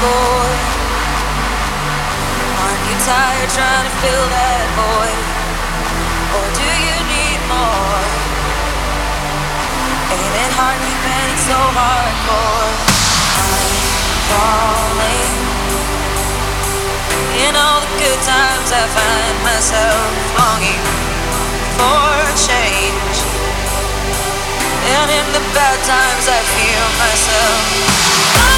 boy? Aren't you tired trying to fill that void? Or do you need more? Ain't it hard keeping it so hardcore? I'm falling. In all the good times, I find myself longing for change. And in the bad times, I feel myself.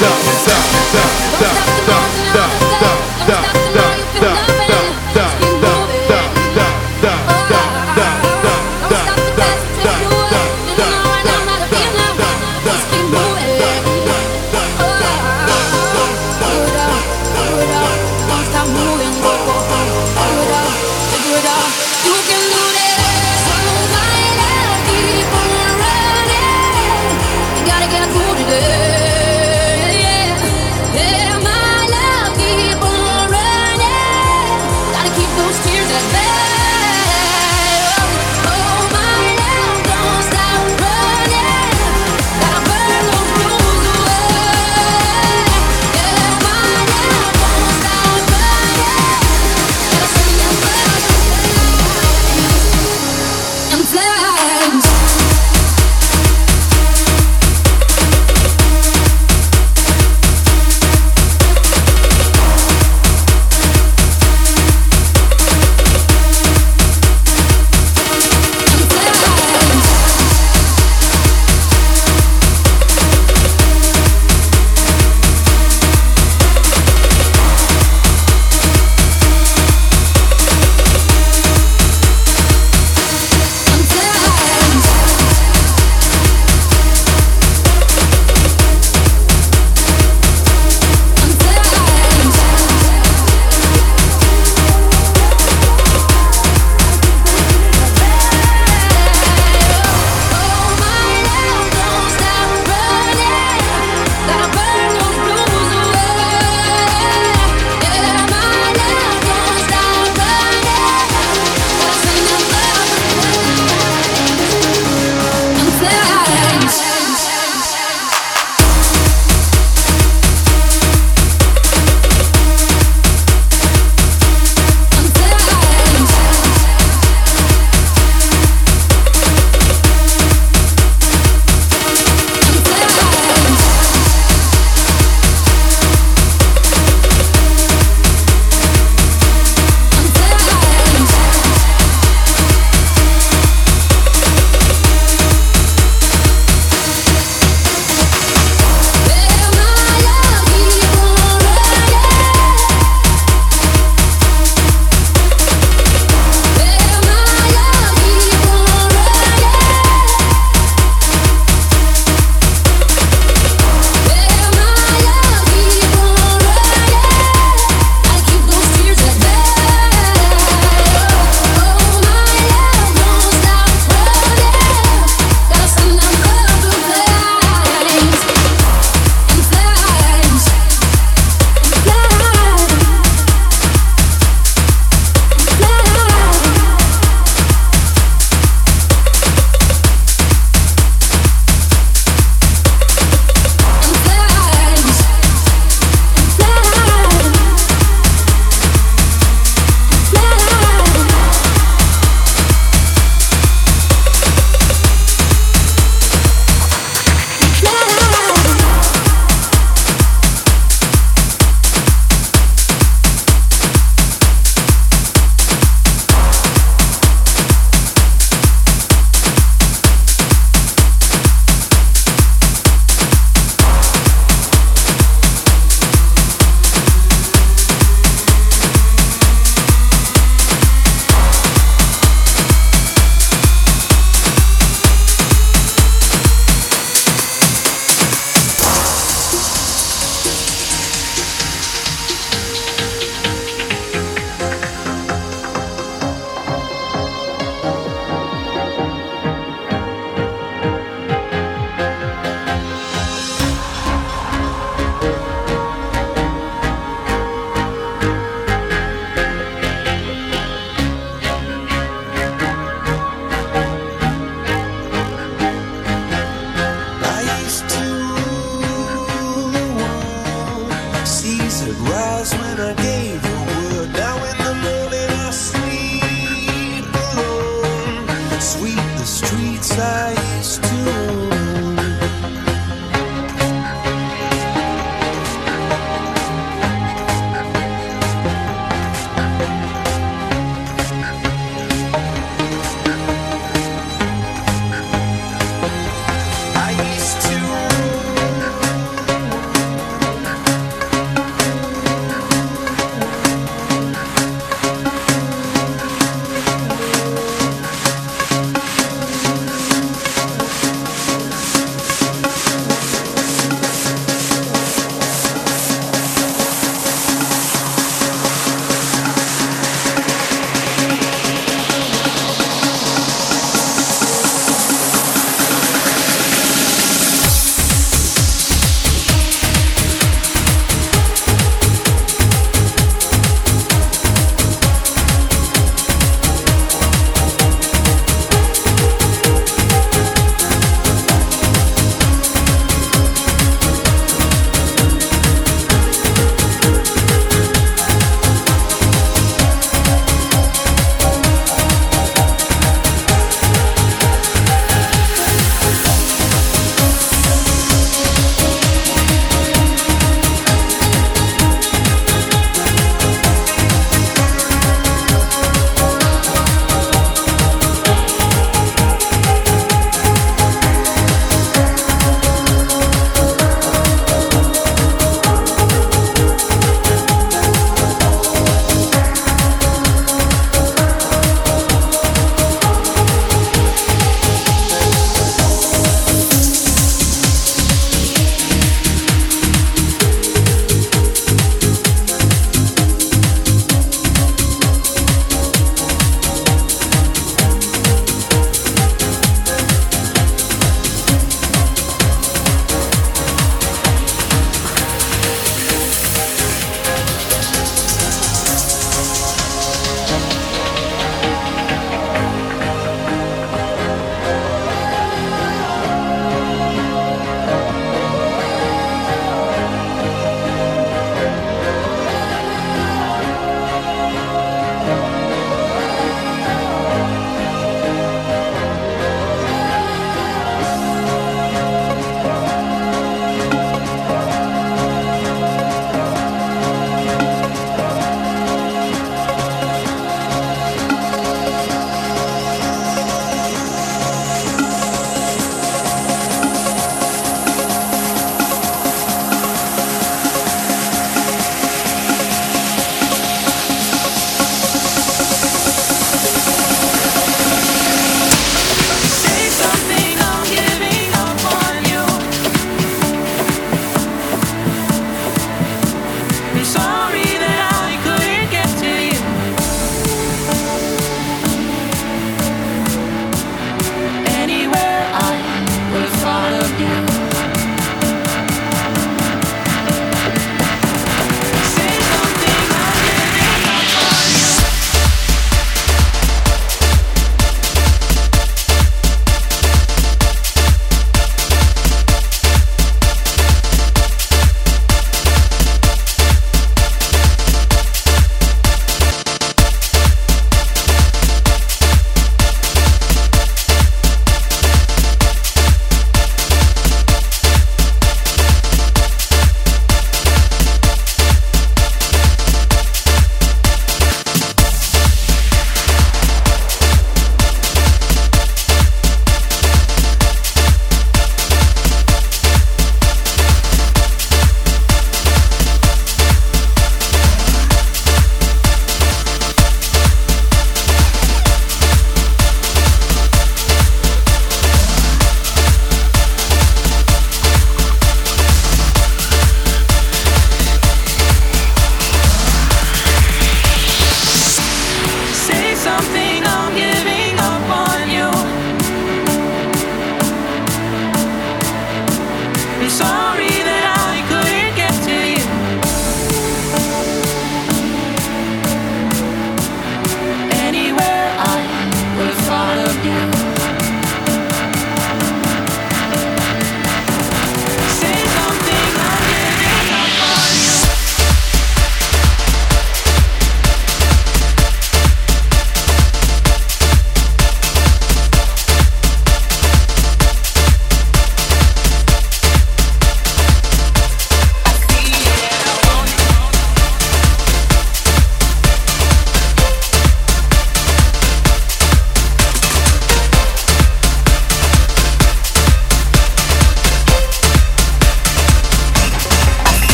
Gotta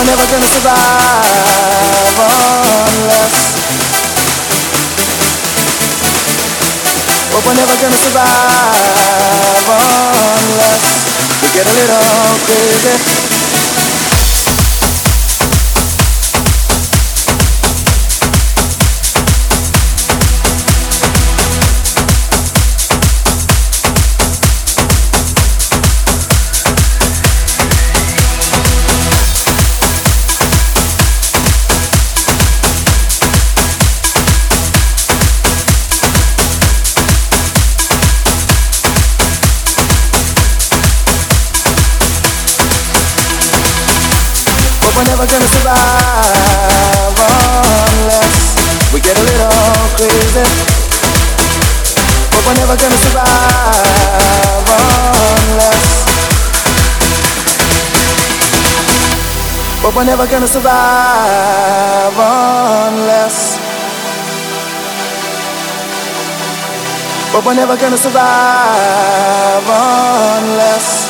We're never gonna survive unless. We're never gonna survive unless we get a little crazy. never gonna survive unless. But we're never gonna survive unless.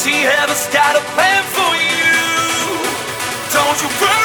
See, heaven's got a plan for you. Don't you worry,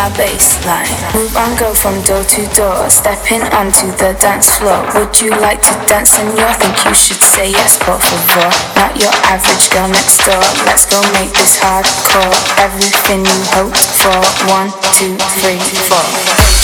My baseline. Move on, go from door to door, stepping onto the dance floor. Would you like to dance? And you think you should say yes, por favor. Not your average girl next door. Let's go make this hardcore. Everything you hoped for. One, two, three, four.